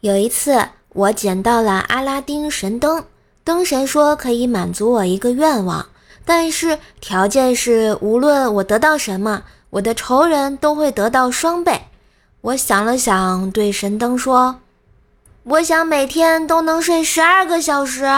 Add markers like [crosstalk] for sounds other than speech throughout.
有一次，我捡到了阿拉丁神灯，灯神说可以满足我一个愿望，但是条件是无论我得到什么，我的仇人都会得到双倍。我想了想，对神灯说：“我想每天都能睡十二个小时。”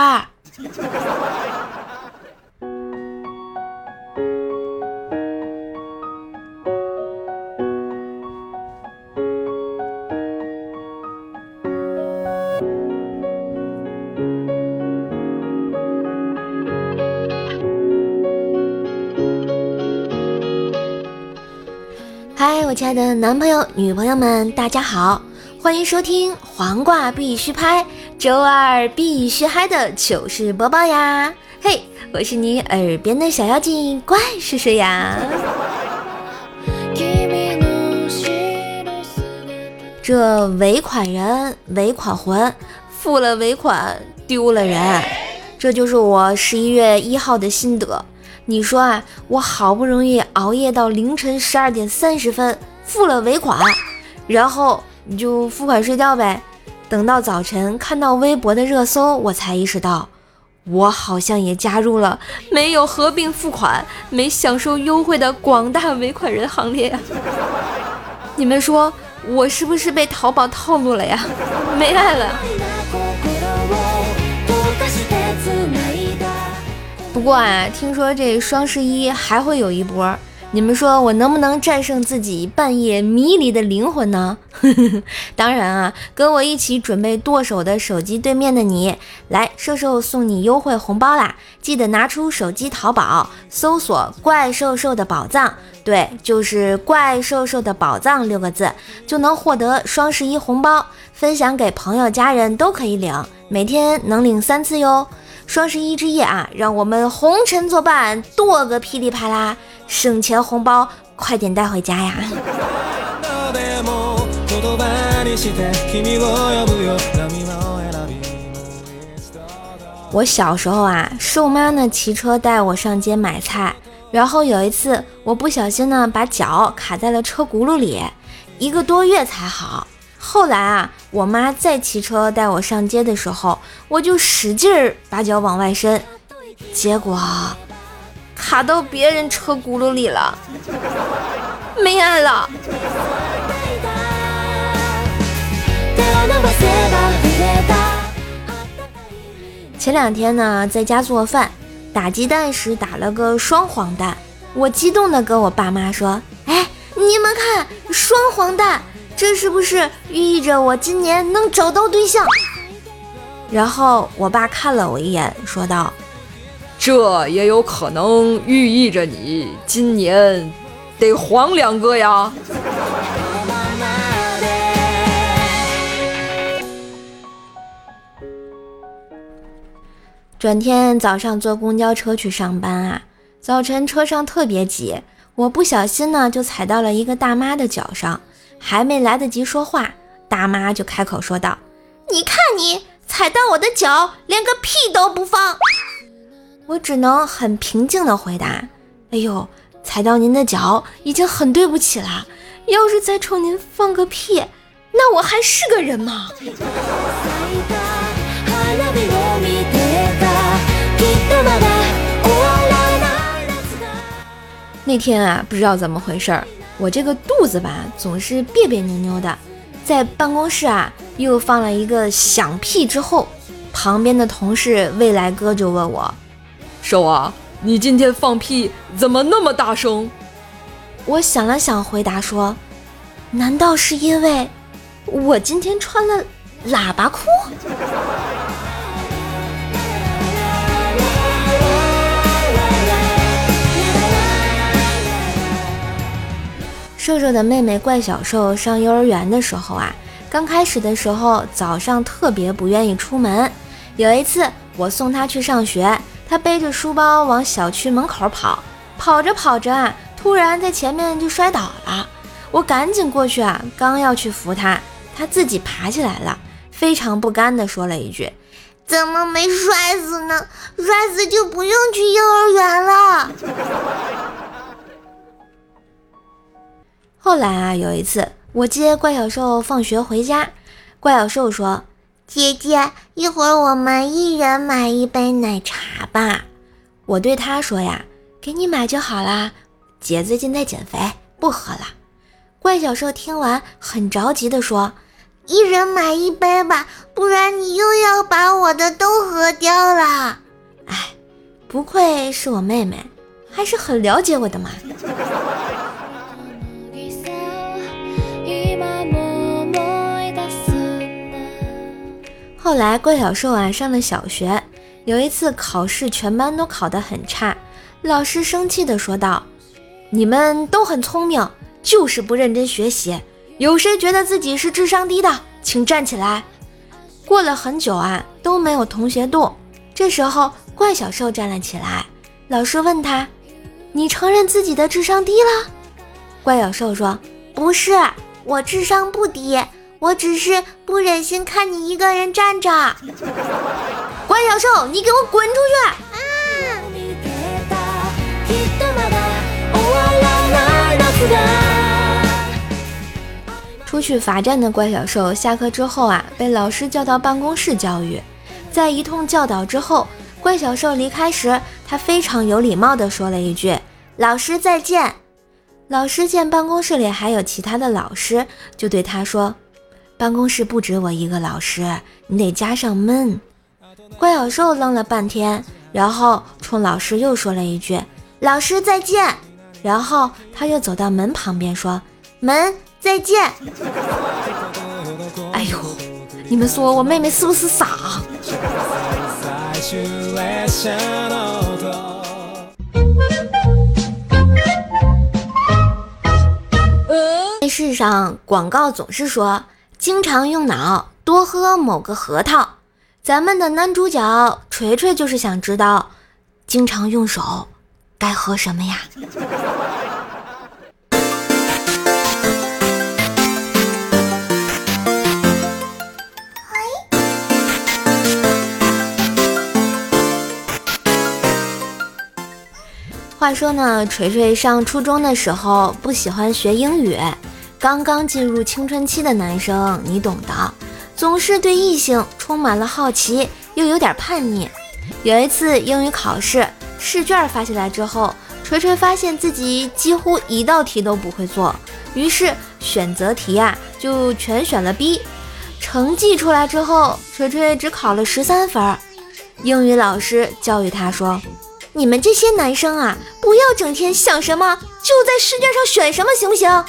嗨，我亲爱的男朋友、女朋友们，大家好，欢迎收听黄瓜必须拍，周二必须嗨的糗事播报呀！嘿，我是你耳边的小妖精，怪是谁呀？[laughs] 这尾款人，尾款魂，付了尾款丢了人，这就是我十一月一号的心得。你说啊，我好不容易熬夜到凌晨十二点三十分付了尾款，然后你就付款睡觉呗。等到早晨看到微博的热搜，我才意识到，我好像也加入了没有合并付款、没享受优惠的广大尾款人行列。[laughs] 你们说我是不是被淘宝套路了呀？[laughs] 没爱了。不过啊，听说这双十一还会有一波，你们说我能不能战胜自己半夜迷离的灵魂呢？[laughs] 当然啊，跟我一起准备剁手的手机对面的你，来，瘦瘦送你优惠红包啦！记得拿出手机淘宝，搜索“怪兽兽的宝藏”，对，就是“怪兽兽的宝藏”六个字，就能获得双十一红包，分享给朋友家人都可以领，每天能领三次哟。双十一之夜啊，让我们红尘作伴，剁个噼里啪啦，省钱红包快点带回家呀！[laughs] 我小时候啊，瘦妈呢骑车带我上街买菜，然后有一次我不小心呢把脚卡在了车轱辘里，一个多月才好。后来啊，我妈再骑车带我上街的时候，我就使劲儿把脚往外伸，结果卡到别人车轱辘里了，没爱了。前两天呢，在家做饭，打鸡蛋时打了个双黄蛋，我激动的跟我爸妈说：“哎，你们看，双黄蛋！”这是不是寓意着我今年能找到对象？然后我爸看了我一眼，说道：“这也有可能寓意着你今年得黄两个呀。”转天早上坐公交车去上班啊，早晨车上特别挤，我不小心呢就踩到了一个大妈的脚上。还没来得及说话，大妈就开口说道：“你看你踩到我的脚，连个屁都不放。[laughs] ”我只能很平静的回答：“哎呦，踩到您的脚已经很对不起了。要是再冲您放个屁，那我还是个人吗？” [laughs] 那天啊，不知道怎么回事儿。我这个肚子吧，总是别别扭扭的，在办公室啊，又放了一个响屁之后，旁边的同事未来哥就问我：“瘦啊，你今天放屁怎么那么大声？”我想了想，回答说：“难道是因为我今天穿了喇叭裤？”瘦瘦的妹妹怪小瘦上幼儿园的时候啊，刚开始的时候早上特别不愿意出门。有一次我送她去上学，她背着书包往小区门口跑，跑着跑着啊，突然在前面就摔倒了。我赶紧过去啊，刚要去扶她，她自己爬起来了，非常不甘地说了一句：“怎么没摔死呢？摔死就不用去幼儿园了。”后来啊，有一次我接怪小兽放学回家，怪小兽说：“姐姐，一会儿我们一人买一杯奶茶吧。”我对他说呀：“给你买就好啦，姐最近在减肥，不喝了。”怪小兽听完很着急地说：“一人买一杯吧，不然你又要把我的都喝掉了。”哎，不愧是我妹妹，还是很了解我的嘛。后来怪小兽啊上了小学，有一次考试全班都考得很差，老师生气地说道：“你们都很聪明。”就是不认真学习，有谁觉得自己是智商低的，请站起来。过了很久啊，都没有同学动。这时候，怪小兽站了起来。老师问他：“你承认自己的智商低了？”怪小兽说：“不是，我智商不低，我只是不忍心看你一个人站着。[laughs] ”怪小兽，你给我滚出去！出去罚站的怪小兽下课之后啊，被老师叫到办公室教育。在一通教导之后，怪小兽离开时，他非常有礼貌地说了一句：“老师再见。”老师见办公室里还有其他的老师，就对他说：“办公室不止我一个老师，你得加上闷。”怪小兽愣了半天，然后冲老师又说了一句：“老师再见。”然后他又走到门旁边说：“门。”再见。[laughs] 哎呦，你们说我妹妹是不是傻？电视上广告总是说，经常用脑，多喝某个核桃。咱们的男主角锤锤就是想知道，经常用手该喝什么呀？话说呢，锤锤上初中的时候不喜欢学英语，刚刚进入青春期的男生，你懂的，总是对异性充满了好奇，又有点叛逆。有一次英语考试试卷发下来之后，锤锤发现自己几乎一道题都不会做，于是选择题啊就全选了 B。成绩出来之后，锤锤只考了十三分。英语老师教育他说。你们这些男生啊，不要整天想什么就在试卷上选什么，行不行？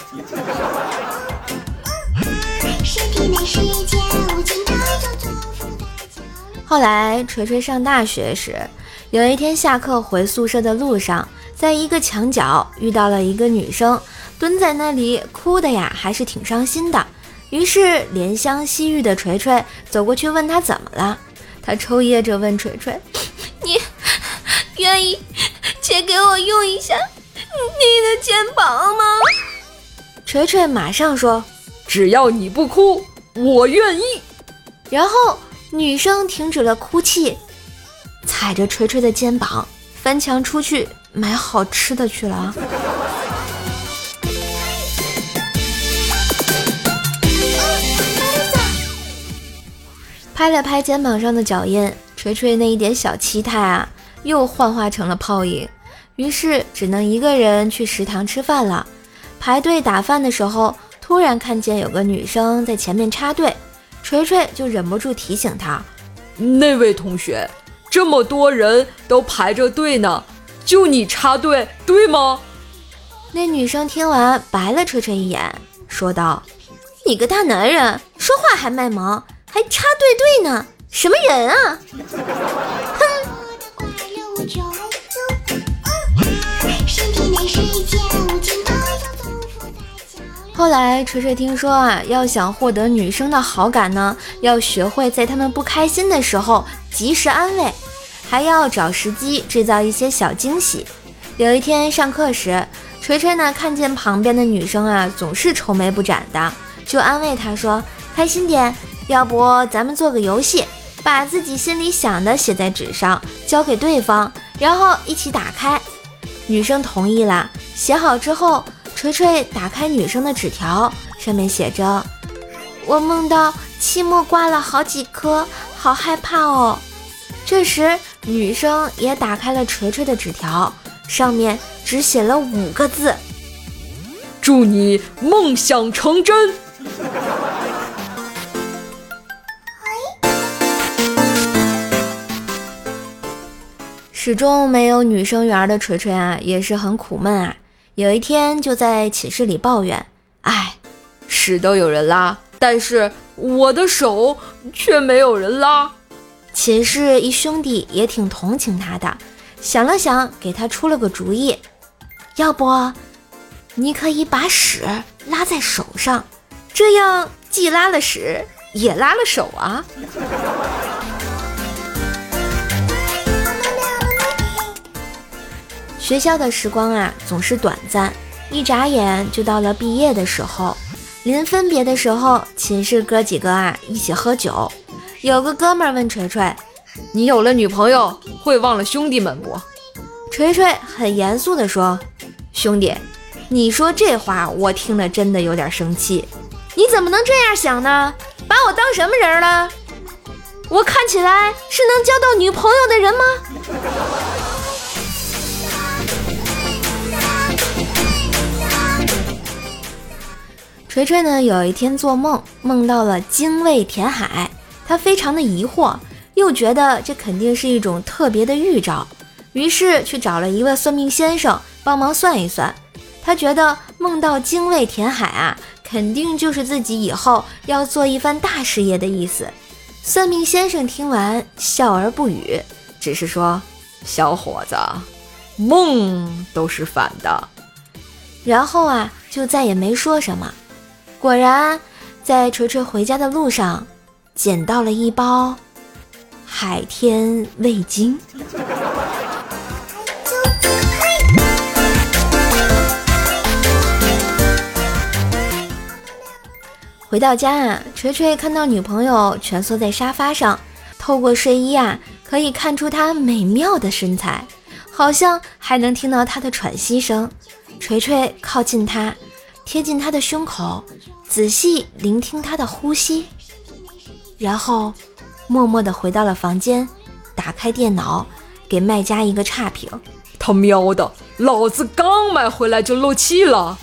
后来锤锤上大学时，有一天下课回宿舍的路上，在一个墙角遇到了一个女生，蹲在那里哭的呀，还是挺伤心的。于是怜香惜玉的锤锤走过去问她怎么了，她抽噎着问锤锤：“你？”愿意借给我用一下你的肩膀吗？锤锤马上说：“只要你不哭，我愿意。”然后女生停止了哭泣，踩着锤锤的肩膀翻墙出去买好吃的去了。拍了拍肩膀上的脚印，锤锤那一点小期待啊。又幻化成了泡影，于是只能一个人去食堂吃饭了。排队打饭的时候，突然看见有个女生在前面插队，锤锤就忍不住提醒她：“那位同学，这么多人都排着队呢，就你插队，对吗？”那女生听完白了锤锤一眼，说道：“你个大男人，说话还卖萌，还插队队呢，什么人啊？”后来锤锤听说啊，要想获得女生的好感呢，要学会在她们不开心的时候及时安慰，还要找时机制造一些小惊喜。有一天上课时，锤锤呢看见旁边的女生啊总是愁眉不展的，就安慰她说：“开心点，要不咱们做个游戏。”把自己心里想的写在纸上，交给对方，然后一起打开。女生同意了。写好之后，锤锤打开女生的纸条，上面写着：“我梦到期末挂了好几科，好害怕哦。这时，女生也打开了锤锤的纸条，上面只写了五个字：“祝你梦想成真。”始终没有女生缘的锤锤啊，也是很苦闷啊。有一天就在寝室里抱怨：“哎，屎都有人拉，但是我的手却没有人拉。”寝室一兄弟也挺同情他的，想了想，给他出了个主意：“要不，你可以把屎拉在手上，这样既拉了屎，也拉了手啊。”学校的时光啊，总是短暂，一眨眼就到了毕业的时候。临分别的时候，寝室哥几个啊一起喝酒。有个哥们问锤锤：“你有了女朋友，会忘了兄弟们不？”锤锤很严肃地说：“兄弟，你说这话，我听了真的有点生气。你怎么能这样想呢？把我当什么人了？我看起来是能交到女朋友的人吗？”锤锤呢，有一天做梦，梦到了精卫填海，他非常的疑惑，又觉得这肯定是一种特别的预兆，于是去找了一位算命先生帮忙算一算。他觉得梦到精卫填海啊，肯定就是自己以后要做一番大事业的意思。算命先生听完笑而不语，只是说：“小伙子，梦都是反的。”然后啊，就再也没说什么。果然，在锤锤回家的路上，捡到了一包海天味精。回到家啊，锤锤看到女朋友蜷缩在沙发上，透过睡衣啊，可以看出她美妙的身材，好像还能听到她的喘息声。锤锤靠近她。贴近他的胸口，仔细聆听他的呼吸，然后默默地回到了房间，打开电脑，给卖家一个差评。他喵的，老子刚买回来就漏气了。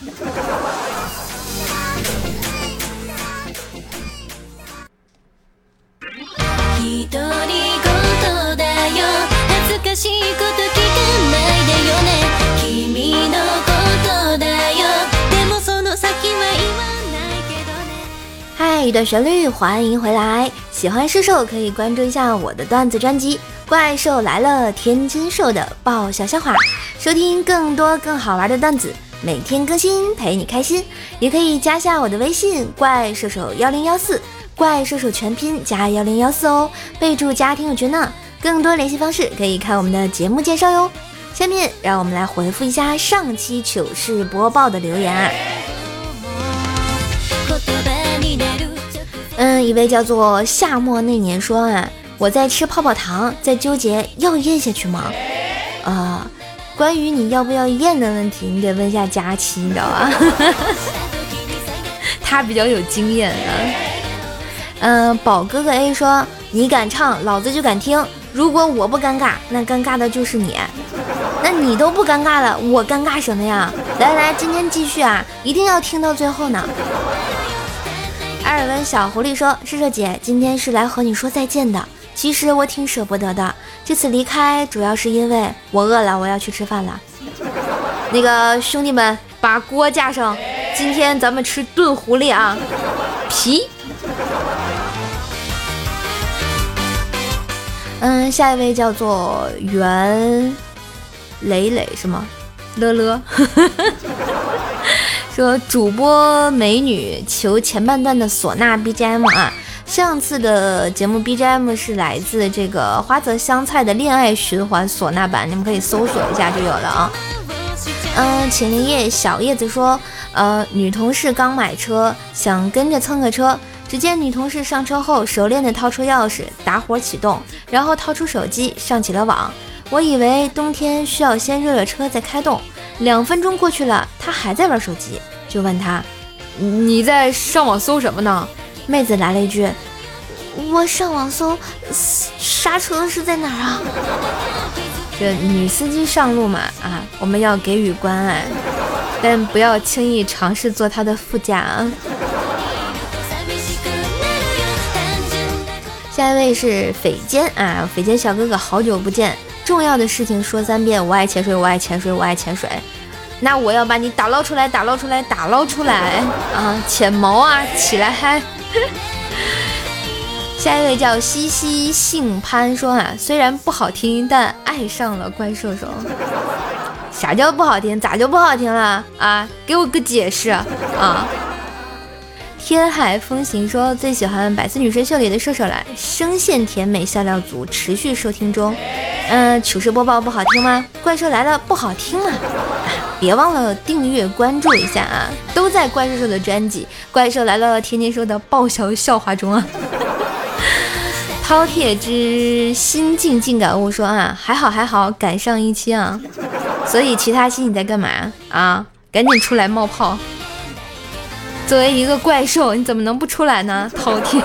一段旋律，欢迎回来！喜欢射手可以关注一下我的段子专辑《怪兽来了》，天津兽的爆笑笑话，收听更多更好玩的段子，每天更新陪你开心。也可以加下我的微信“怪射手幺零幺四”，怪射手全拼加幺零幺四哦，备注家庭友群呢。更多联系方式可以看我们的节目介绍哟。下面让我们来回复一下上期糗事播报的留言啊。一位叫做夏末那年说啊，我在吃泡泡糖，在纠结要咽下去吗？呃，关于你要不要咽的问题，你得问一下佳期，你知道吧？[laughs] 他比较有经验啊。嗯，宝哥哥 A 说，你敢唱，老子就敢听。如果我不尴尬，那尴尬的就是你。那你都不尴尬了，我尴尬什么呀？来来，今天继续啊，一定要听到最后呢。艾尔文小狐狸说：“射射姐，今天是来和你说再见的。其实我挺舍不得的，这次离开主要是因为我饿了，我要去吃饭了。[laughs] 那个兄弟们，把锅架上，今天咱们吃炖狐狸啊，皮。嗯，下一位叫做袁磊磊是吗？乐乐。”说主播美女求前半段的唢呐 BGM 啊，上次的节目 BGM 是来自这个花泽香菜的恋爱循环唢呐版，你们可以搜索一下就有了啊。嗯，秦林叶小叶子说，呃，女同事刚买车，想跟着蹭个车，只见女同事上车后熟练的掏出钥匙打火启动，然后掏出手机上起了网。我以为冬天需要先热热车再开动。两分钟过去了，他还在玩手机，就问他：“你在上网搜什么呢？”妹子来了一句：“我上网搜刹车是在哪儿啊？这女司机上路嘛，啊，我们要给予关爱，但不要轻易尝试坐她的副驾啊。下一位是匪坚啊，匪坚小哥哥，好久不见，重要的事情说三遍，我爱潜水，我爱潜水，我爱潜水。那我要把你打捞出来，打捞出来，打捞出来啊！潜毛啊，起来嗨！[laughs] 下一位叫西西姓潘，说啊，虽然不好听，但爱上了怪兽兽。啥叫不好听？咋就不好听了啊？给我个解释啊！天海风行说最喜欢《百思女神秀》里的射手了，声线甜美，笑料足，持续收听中。嗯，糗事播报不好听吗？怪兽来了不好听吗？[laughs] 别忘了订阅关注一下啊！都在怪兽兽的专辑《怪兽来了》天天说的爆笑笑话中啊。[laughs] 饕餮之心境静感悟说啊，还好还好，赶上一期啊。所以其他期你在干嘛啊？赶紧出来冒泡！作为一个怪兽，你怎么能不出来呢？[laughs] 饕餮。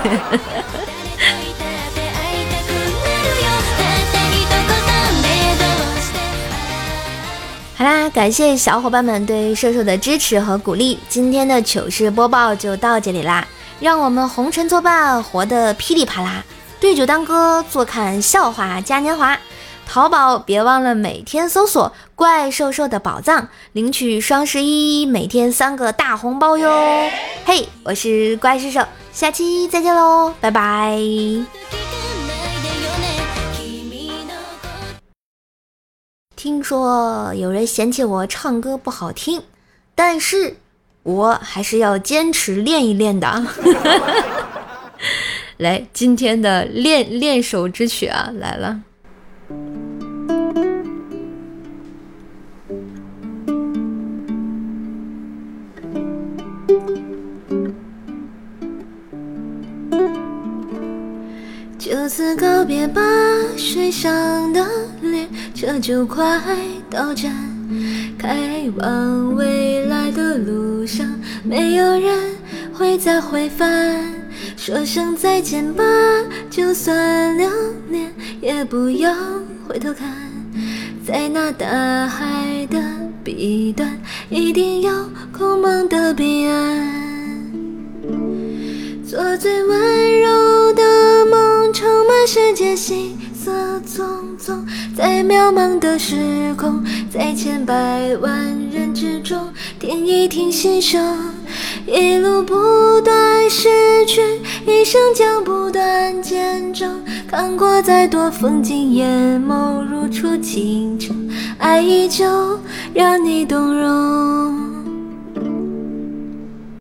好啦，感谢小伙伴们对瘦瘦的支持和鼓励。今天的糗事播报就到这里啦，让我们红尘作伴，活得噼里啪啦。对酒当歌，坐看笑话嘉年华。淘宝别忘了每天搜索“怪兽兽的宝藏”，领取双十一每天三个大红包哟。嘿，我是怪兽兽，下期再见喽，拜拜。听说有人嫌弃我唱歌不好听，但是我还是要坚持练一练的。[laughs] 来，今天的练练手之曲啊，来了。就此告别吧，水上的列车就快到站，开往未来的路上，没有人会再回返。说声再见吧，就算留恋，也不要回头看，在那大海的彼端，一定有空梦的彼岸。做最温柔的梦，充满世界行色匆匆，在渺茫的时空，在千百万人之中，听一听心声，一路不断失去，一生将不断见证，看过再多风景，眼眸如初清澈，爱依旧，让你动容。